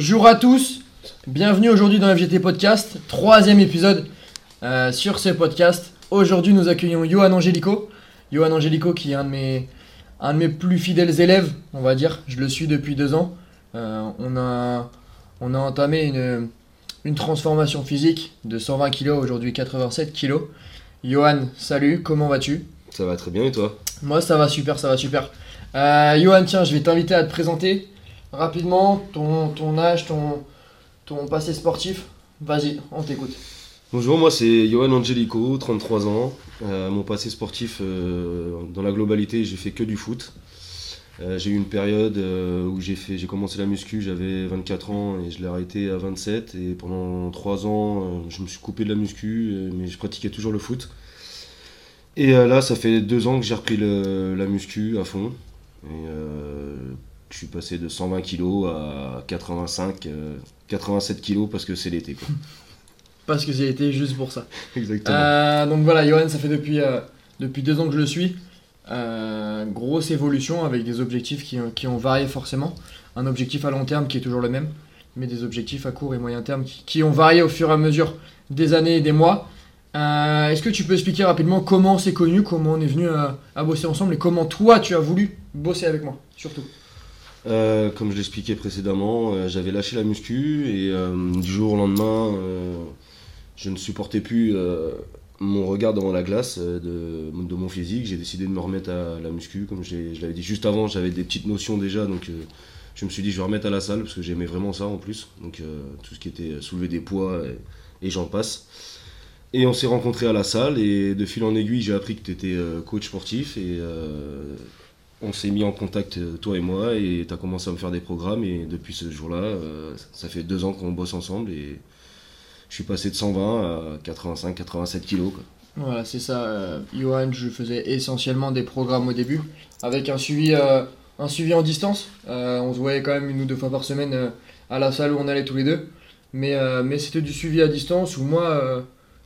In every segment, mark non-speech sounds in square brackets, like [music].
Bonjour à tous, bienvenue aujourd'hui dans FGT Podcast, troisième épisode euh, sur ce podcast. Aujourd'hui nous accueillons Johan Angelico. Johan Angelico qui est un de, mes, un de mes plus fidèles élèves, on va dire. Je le suis depuis deux ans. Euh, on, a, on a entamé une, une transformation physique de 120 kg, aujourd'hui 87 kg. Johan, salut, comment vas-tu? Ça va très bien et toi? Moi ça va super, ça va super. Euh, Johan, tiens, je vais t'inviter à te présenter rapidement ton, ton âge, ton, ton passé sportif. Vas-y, on t'écoute. Bonjour, moi c'est Johan Angelico, 33 ans. Euh, mon passé sportif, euh, dans la globalité, j'ai fait que du foot. Euh, j'ai eu une période où j'ai fait, j'ai commencé la muscu, j'avais 24 ans et je l'ai arrêté à 27. Et pendant 3 ans, je me suis coupé de la muscu, mais je pratiquais toujours le foot. Et là, ça fait 2 ans que j'ai repris la muscu à fond. Je suis passé de 120 kg à 85, euh, 87 kg parce que c'est l'été. quoi. [laughs] Parce que j'ai été juste pour ça. [laughs] Exactement. Euh, donc voilà, Johan, ça fait depuis, euh, depuis deux ans que je le suis. Euh, grosse évolution avec des objectifs qui, ont- qui ont varié forcément. Un objectif à long terme qui est toujours le même, mais des objectifs à court et moyen terme qui, qui ont varié au fur et à mesure des années et des mois. Euh, Est-ce que tu peux expliquer rapidement comment c'est connu, comment on est venu à, à bosser ensemble et comment toi tu as voulu bosser avec moi, surtout? Euh, comme je l'expliquais précédemment, euh, j'avais lâché la muscu et euh, du jour au lendemain, je ne supportais plus mon regard devant la glace de, mon physique. J'ai décidé de me remettre à la muscu. Comme je l'avais dit juste avant, j'avais des petites notions déjà, donc je me suis dit je vais remettre à la salle parce que j'aimais vraiment ça en plus. Donc tout ce qui était soulever des poids et, et j'en passe. Et on s'est rencontrés à la salle et de fil en aiguille, j'ai appris que tu étais coach sportif et on s'est mis en contact, euh, toi et moi, et tu as commencé à me faire des programmes. Et depuis ce jour-là, euh, ça fait deux ans qu'on bosse ensemble. Et je suis passé de 120 à 85-87 kilos. quoi. Voilà, c'est ça. euh, Johan, je faisais essentiellement des programmes au début, avec un suivi, en distance. On se voyait quand même une ou deux fois par semaine à la salle où on allait tous les deux. Mais, mais c'était du suivi à distance où moi,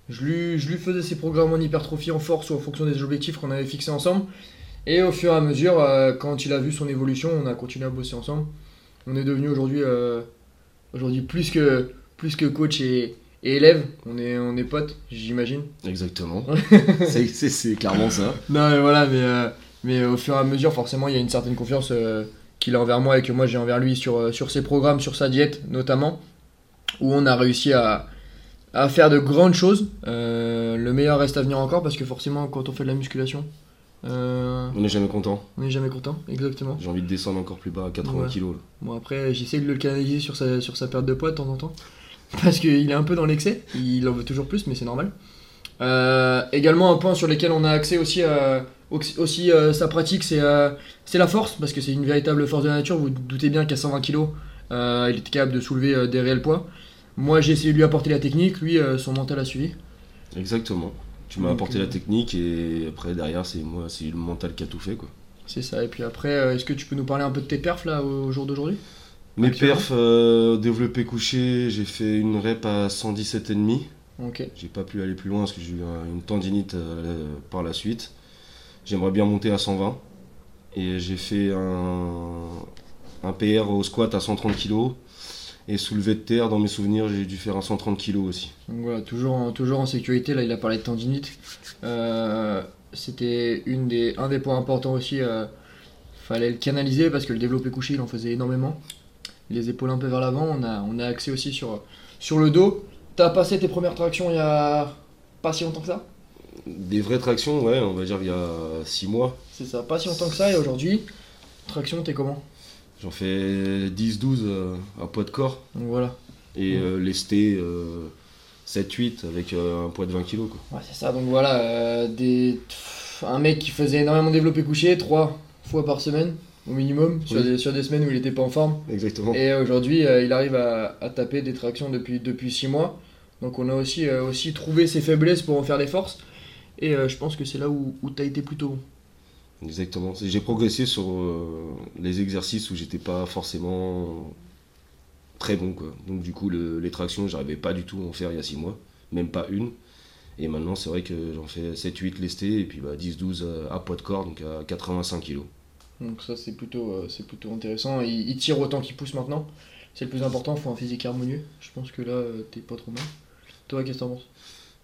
je, lui, je lui faisais ses programmes en hypertrophie, en force ou en fonction des objectifs qu'on avait fixés ensemble. Et au fur et à mesure, euh, quand il a vu son évolution, on a continué à bosser ensemble. On est devenu aujourd'hui euh, aujourd'hui plus que, plus que coach et, et élève. On est, on est potes, j'imagine. Exactement. [laughs] C'est- clairement ça. Non, mais voilà, mais, euh, mais au fur et à mesure, forcément, il y a une certaine confiance qu'il a envers moi et que moi j'ai envers lui sur, sur ses programmes, sur sa diète notamment, où on a réussi à, à faire de grandes choses. Le meilleur reste à venir encore parce que forcément, quand on fait de la musculation, euh, On n'est jamais content. on n'est jamais content, exactement. J'ai envie de descendre encore plus bas à 80 Ouais. kilos. là. Bon, après, j'essaie de le canaliser sur sa, sur sa perte de poids de temps en temps. [laughs] Parce qu'il est un peu dans l'excès. Il en veut toujours plus, mais c'est normal. Euh, également, un point sur lequel on a accès aussi, euh, aussi euh, sa pratique, c'est c'est la force. Parce que c'est une véritable force de la nature. Vous vous doutez bien qu'à 120 kg, il est capable de soulever des réels poids. Moi, j'ai essayé de lui apporter la technique. Lui, son mental a suivi. Exactement. Tu m'as apporté euh, la technique et après derrière c'est moi, c'est le mental qui a tout fait quoi. C'est ça. Et puis après, euh, est-ce que tu peux nous parler un peu de tes perfs là au jour d'aujourd'hui? Mes perfs euh, développé couché, j'ai fait une rep à 117,5. Ok. J'ai pas pu aller plus loin parce que j'ai eu un- une tendinite euh, par la suite. J'aimerais bien monter à 120. Et j'ai fait un, un PR au squat à 130 kg. Et soulevé de terre, dans mes souvenirs, j'ai dû faire un 130 kg aussi. Donc voilà, toujours en, toujours en sécurité. Là, il a parlé de tendinite. Euh, C'était une des, un des points importants aussi. euh, fallait le canaliser parce que le développé couché, il en faisait énormément. Les épaules un peu vers l'avant. On a, on a accès aussi sur, sur le dos. T'as passé tes premières tractions il y a pas si longtemps que ça? Des vraies tractions, ouais, on va dire il y a 6 mois. C'est ça, pas si longtemps que ça. Et aujourd'hui, traction, t'es comment? J'en fais 10-12 euh, à poids de corps. Donc voilà. Et Mm. euh, lesté euh, 7-8 avec euh, un poids de 20 kg. Quoi. Ouais, c'est ça. Donc voilà, des, un mec qui faisait énormément développé couché, trois fois par semaine au minimum, sur, Oui. des, sur des semaines où il était pas en forme. Exactement. Et aujourd'hui, euh, il arrive à, à taper des tractions depuis, depuis 6 mois. Donc on a aussi, euh, aussi trouvé ses faiblesses pour en faire des forces. Et euh, je pense que c'est là où, où tu as été plutôt bon. Exactement. J'ai progressé sur euh, les exercices où j'étais pas forcément très bon. Quoi. Donc du coup, le- les tractions, j'arrivais pas du tout à en faire il y a 6 mois, même pas une. Et maintenant, c'est vrai que j'en fais 7-8 lestés et puis bah, 10-12 à, à poids de corps, donc à 85 kg. Donc ça c'est plutôt, euh, c'est plutôt intéressant. Il, il tire autant qu'il pousse maintenant. c'est le plus important, il faut un physique harmonieux. Je pense que là, euh, t'es pas trop mal. Toi, qu'est-ce que t'en penses?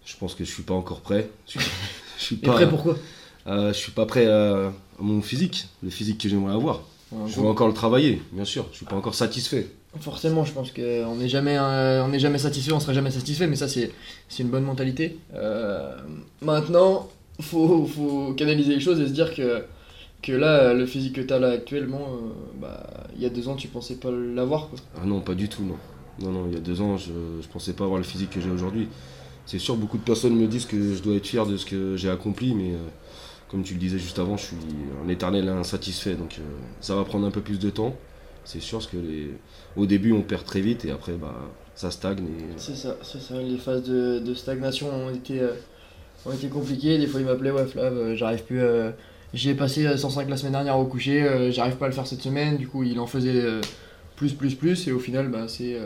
Je pense que je suis pas encore prêt. Je suis, [laughs] je suis Et pas, prêt pourquoi euh, je suis pas prêt à, à mon physique, le physique que j'aimerais avoir. Je veux encore le travailler, bien sûr. Je suis pas encore satisfait. Forcément, je pense qu'on n'est jamais, euh, on n'est jamais satisfait, on sera jamais satisfait, mais ça, c'est, c'est une bonne mentalité. Euh, maintenant, faut, faut canaliser les choses et se dire que, que là, le physique que tu as là actuellement, euh, bah, il y a deux ans, tu pensais pas l'avoir. Quoi. Ah non, pas du tout, non. Non, non, il y a deux ans, je, je pensais pas avoir le physique que j'ai aujourd'hui. C'est sûr, beaucoup de personnes me disent que je dois être fier de ce que j'ai accompli, mais euh, comme tu le disais juste avant, je suis un éternel insatisfait. Donc euh, ça va prendre un peu plus de temps. C'est sûr, parce que au début, on perd très vite et après, bah, ça stagne. C'est ça. Les phases de, stagnation ont été, euh, ont été compliquées. Des fois, il m'appelait, ouais, Flav, euh, j'arrive plus. euh, J'y ai passé euh, 105 la semaine dernière au coucher, j'arrive pas à le faire cette semaine. Du coup, il en faisait plus, plus, plus. Et au final, bah, c'est.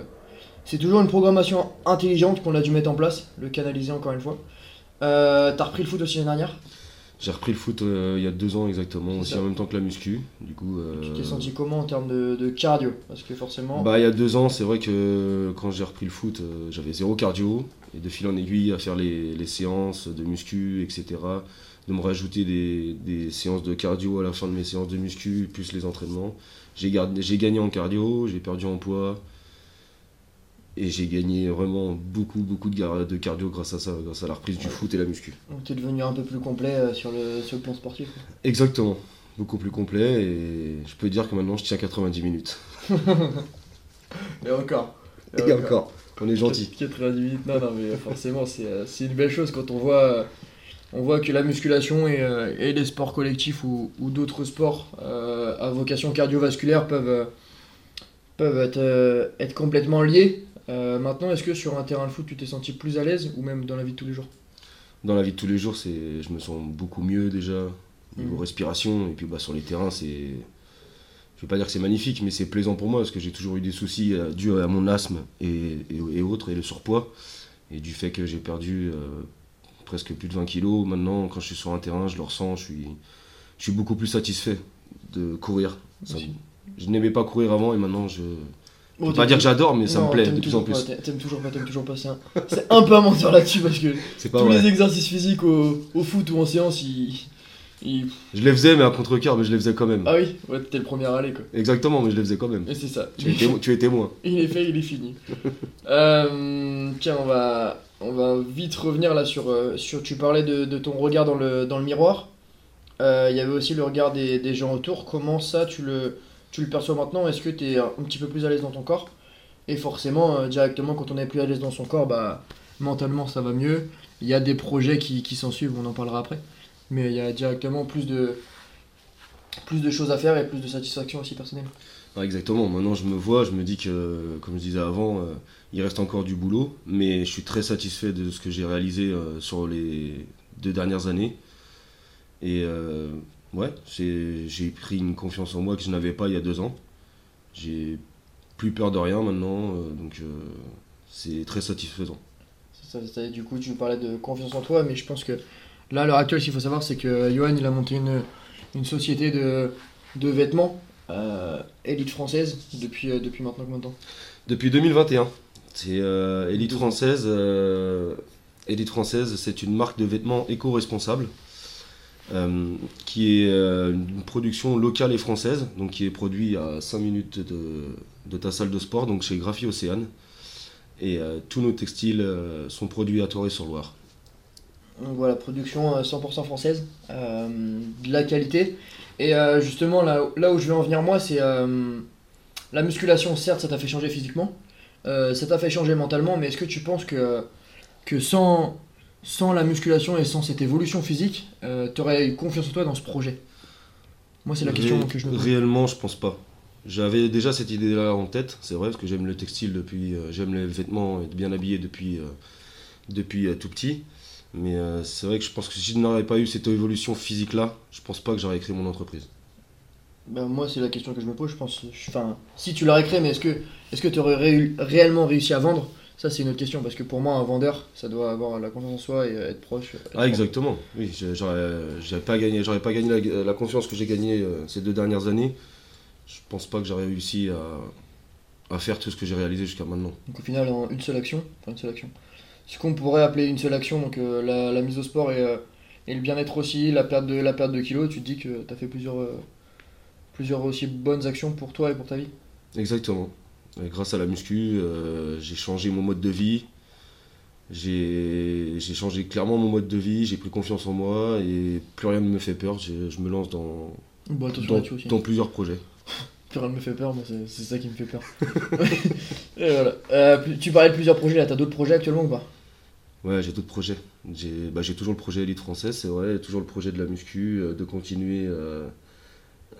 c'est toujours une programmation intelligente qu'on a dû mettre en place, le canaliser encore une fois. T'as repris le foot aussi l'année dernière? J'ai repris le foot euh, il y a deux ans exactement, aussi en même temps que la muscu. Du coup, euh, Tu t'es senti comment en termes de, de cardio? Parce que forcément. Bah, il y a deux ans, c'est vrai que quand j'ai repris le foot, euh, j'avais zéro cardio. Et de fil en aiguille, à faire les, les séances de muscu, etc. De me rajouter des, des séances de cardio à la fin de mes séances de muscu, plus les entraînements. J'ai gagné en cardio, j'ai perdu en poids. Et j'ai gagné vraiment beaucoup, beaucoup de, cardio grâce à ça, grâce à la reprise du foot et la muscu. Donc t'es devenu un peu plus complet euh, sur, le, sur le plan sportif. Exactement. Beaucoup plus complet et je peux dire que maintenant je tiens 90 minutes. [laughs] Et encore. Et encore, on est gentil. 90 minutes, non, non, mais forcément, c'est euh, c'est une belle chose quand on voit, euh, on voit que la musculation et, euh, et les sports collectifs ou, ou d'autres sports euh, à vocation cardiovasculaire peuvent, euh, peuvent être, être complètement liés. Euh, maintenant, est-ce que sur un terrain de foot, tu t'es senti plus à l'aise ou même dans la vie de tous les jours? Dans la vie de tous les jours, c'est, je me sens beaucoup mieux déjà, niveau Mhm. respiration. Et puis bah, sur les terrains, c'est. Je vais pas dire que c'est magnifique, mais c'est plaisant pour moi parce que j'ai toujours eu des soucis euh, dus à mon asthme et, et, et autres, et le surpoids. Et du fait que j'ai perdu euh, presque plus de 20 kilos, maintenant, quand je suis sur un terrain, je le ressens, je suis, je suis beaucoup plus satisfait de courir. Ça- je n'aimais pas courir avant et maintenant, je. Je Bon, peux pas dire que j'adore, mais ça Non, me plaît de plus en plus. T'aimes toujours pas, t'aimes toujours pas. C'est un, c'est un peu à mentir là-dessus parce que pas tous vrai. les exercices physiques au, au foot ou en séance, ils. ils- Je les faisais, mais à contre-cœur, mais je les faisais quand même. Ah oui, ouais, t'es le premier à aller quoi. Exactement, mais je les faisais quand même. Et c'est ça. Tu es, témo- tu es témoin. [laughs] Il est fait, il est fini. Euh, tiens, on va, on va vite revenir là sur, euh, sur tu parlais de, de ton regard dans le, dans le miroir. Euh, Il y avait aussi le regard des, des gens autour. Comment ça, tu le, tu le perçois maintenant Est-ce que tu es un petit peu plus à l'aise dans ton corps? Et forcément, euh, directement, quand on est plus à l'aise dans son corps, bah, mentalement, ça va mieux. Il y a des projets qui, s'en suivent, on en parlera après. Mais il y a directement plus de, plus de choses à faire et plus de satisfaction aussi personnelle. Exactement. Maintenant, je me vois, je me dis que, comme je disais avant, euh, il reste encore du boulot, mais je suis très satisfait de ce que j'ai réalisé euh, sur les deux dernières années. Et ouais, j'ai pris une confiance en moi que je n'avais pas il y a deux ans. J'ai plus peur de rien maintenant, euh, donc euh, c'est très satisfaisant. Ça, du coup, tu parlais de confiance en toi, mais je pense que là, à l'heure actuelle, ce qu'il faut savoir, c'est que Johan, il a monté une, une société de, de vêtements euh, élite française depuis, euh, depuis maintenant combien de temps? Depuis 2021, c'est euh, Elite Française. Elite Française, c'est une marque de vêtements éco-responsable qui est euh, une production locale et française, donc qui est produit à 5 minutes de, ta salle de sport, donc chez Graphie Océane. Et euh, tous nos textiles euh, sont produits à Torré-sur-Loire. Voilà, production euh, 100% française, euh, de la qualité. Et euh, justement, là, là où je vais en venir, moi, c'est euh, la musculation, certes, ça t'a fait changer physiquement, euh, ça t'a fait changer mentalement, mais est-ce que tu penses que, que sans, sans la musculation et sans cette évolution physique, tu aurais eu confiance en toi dans ce projet Moi, c'est la question que je me pose. Réellement, je pense pas. J'avais déjà cette idée-là en tête, c'est vrai, parce que j'aime le textile depuis, euh, j'aime les vêtements, être bien habillé depuis, euh, depuis euh, tout petit. Mais euh, c'est vrai que je pense que si je n'aurais pas eu cette évolution physique-là, je pense pas que j'aurais créé mon entreprise. Ben, moi, c'est la question que je me pose. Je pense, enfin, si tu l'aurais créé, mais est-ce que, est-ce que tu aurais ré- réellement réussi à vendre Ça, c'est une autre question parce que pour moi, un vendeur, ça doit avoir la confiance en soi et euh, être proche. être Ah, exactement. Oui, je- j'aurais pas gagné, j'aurais pas gagné la, la confiance que j'ai gagnée euh, ces deux dernières années. Je pense pas que j'aurais réussi à, à faire tout ce que j'ai réalisé jusqu'à maintenant. Donc au final, en une seule action, enfin une seule action, ce qu'on pourrait appeler une seule action, donc euh, la, la mise au sport et, euh, et le bien-être aussi, la perte de, la perte de kilos, tu te dis que tu as fait plusieurs, euh, plusieurs aussi bonnes actions pour toi et pour ta vie? Exactement. Et grâce à la muscu, euh, j'ai changé mon mode de vie. J'ai changé clairement mon mode de vie, j'ai pris confiance en moi et plus rien ne me fait peur. Je, je me lance dans, Bon, plusieurs projets. [laughs] Plus rien ne me fait peur, moi c'est ça qui me fait peur. [laughs] et voilà. Euh, tu parlais de plusieurs projets là, t'as d'autres projets actuellement ou pas? Ouais, j'ai d'autres projets. J'ai bah, j'ai toujours le projet Elite française, c'est vrai, toujours le projet de la muscu, euh, de continuer euh,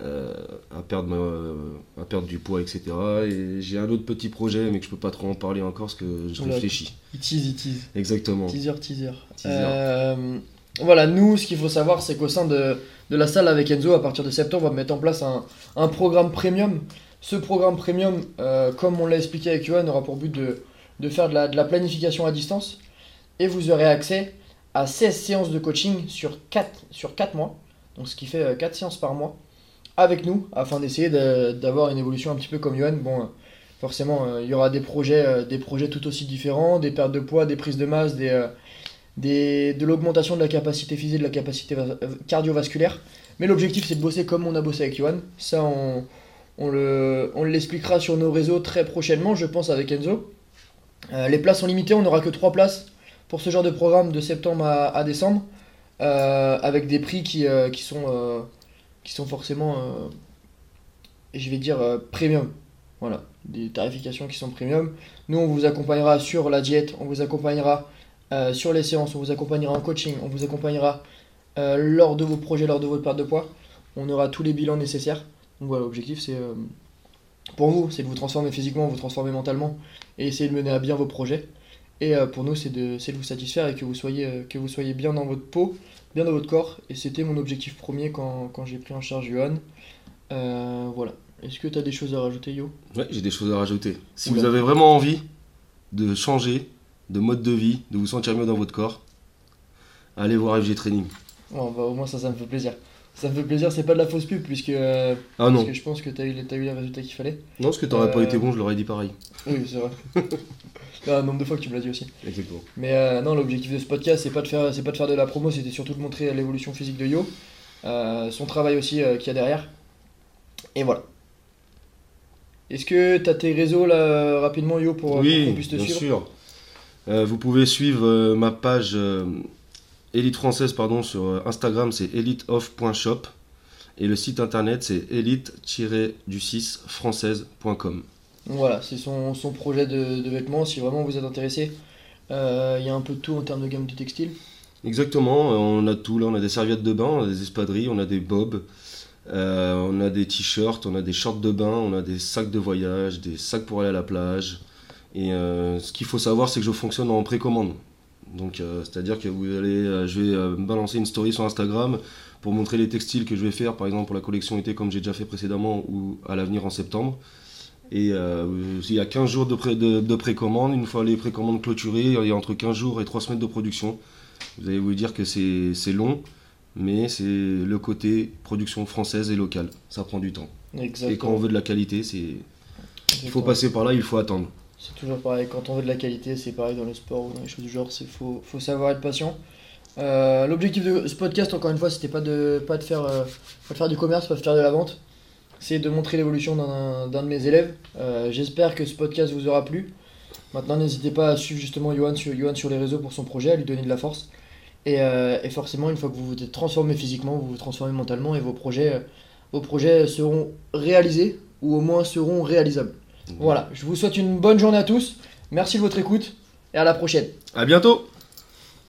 euh, à, perdre ma- à perdre du poids, etc. Et j'ai un autre petit projet, mais que je peux pas trop en parler encore parce que je réfléchis. Il tease, il tease. Exactement. Teaser, teaser. Teaser. Euh, voilà, nous, ce qu'il faut savoir, c'est qu'au sein de, de la salle avec Enzo, à partir de septembre, on va mettre en place un, un programme premium. Ce programme premium, euh, comme on l'a expliqué avec Johan, aura pour but de, de faire de la, de la planification à distance. Et vous aurez accès à 16 séances de coaching sur 4, sur 4 mois. Donc, ce qui fait 4 séances par mois avec nous, afin d'essayer de- d'avoir une évolution un petit peu comme Johan. Bon, forcément, euh, il y aura des projets, euh, des projets tout aussi différents, des pertes de poids, des prises de masse, des, euh, de l'augmentation de la capacité physique, de la capacité va- cardiovasculaire. Mais l'objectif, c'est de bosser comme on a bossé avec Johan. Ça, on, on le- l'expliquera sur nos réseaux très prochainement, je pense, avec Enzo. Les places sont limitées, on n'aura que 3 places pour ce genre de programme de septembre à, décembre, avec des prix qui, qui, sont, qui sont forcément, euh, je vais dire, euh, premium. Voilà, des tarifications qui sont premium. Nous, on vous accompagnera sur la diète, on vous accompagnera euh, sur les séances, on vous accompagnera en coaching, on vous accompagnera lors de vos projets, lors de votre perte de poids. On aura tous les bilans nécessaires. Donc voilà, l'objectif c'est pour vous, c'est de vous transformer physiquement, vous transformer mentalement et essayer de mener à bien vos projets. Et euh, pour nous, c'est de, vous satisfaire et que vous, soyez, euh, que vous soyez bien dans votre peau, bien dans votre corps. Et c'était mon objectif premier quand, quand j'ai pris en charge Johan. Euh, voilà. Est-ce que tu as des choses à rajouter, Yo? Ouais, j'ai des choses à rajouter. Si Oula. vous avez vraiment envie de changer de mode de vie, de vous sentir mieux dans votre corps, allez voir FG Training. Bah, Au moins, ça, ça me fait plaisir. Ça me fait plaisir, c'est pas de la fausse pub, puisque, euh, Ah non, parce que je pense que tu as eu, les- t'as eu les résultats qu'il fallait. non, parce que t'aurais pas Euh, été bon, je l'aurais dit pareil. Oui, c'est vrai. [laughs] Un nombre de fois que tu me l'as dit aussi. Exactement. Mais euh, non, l'objectif de ce podcast, c'est pas de faire, c'est pas de faire de la promo, c'était surtout de montrer l'évolution physique de Yo, euh, son travail aussi euh, qu'il y a derrière. Et voilà. Est-ce que tu as tes réseaux là rapidement Yo pour, qu'on puisse te bien suivre sûr. Vous pouvez suivre ma page Elite française pardon, sur Instagram, c'est eliteoff.shop. Et le site internet, c'est elite-du6française.com. Voilà, c'est son, son projet de, de vêtements. Si vraiment vous êtes intéressé, euh, il y a un peu de tout en termes de gamme de textile. Exactement, euh, on a tout là, on a des serviettes de bain, on a des espadrilles, on a des bobs, euh, on a des t-shirts, on a des shorts de bain, on a des sacs de voyage, des sacs pour aller à la plage. Et ce qu'il faut savoir, c'est que je fonctionne en précommande. Donc, c'est-à-dire que vous allez, je vais balancer une story sur Instagram pour montrer les textiles que je vais faire, par exemple pour la collection été comme j'ai déjà fait précédemment ou à l'avenir en septembre. Et euh, il y a 15 jours de, pré- de, de précommande. Une fois les précommandes clôturées, il y a entre 15 jours et 3 semaines de production. Vous allez vous dire que c'est long, mais c'est le côté production française et locale. Ça prend du temps. Exactement. Et quand on veut de la qualité, c'est il faut passer par là, il faut attendre. C'est toujours pareil, quand on veut de la qualité, c'est pareil dans le sport ou dans les choses du genre, il faut, faut savoir être patient. Euh, L'objectif de ce podcast, encore une fois, c'était pas de, pas, de faire, euh, pas de faire du commerce, pas de faire de la vente, c'est de montrer l'évolution d'un de mes élèves. Euh, J'espère que ce podcast vous aura plu. Maintenant, n'hésitez pas à suivre justement Johan sur, Johan sur les réseaux pour son projet, à lui donner de la force. Et, euh, et forcément, une fois que vous vous êtes transformé physiquement, vous vous transformez mentalement et vos projets, euh, vos projets seront réalisés ou au moins seront réalisables. Voilà, je vous souhaite une bonne journée à tous. Merci de votre écoute et à la prochaine. À bientôt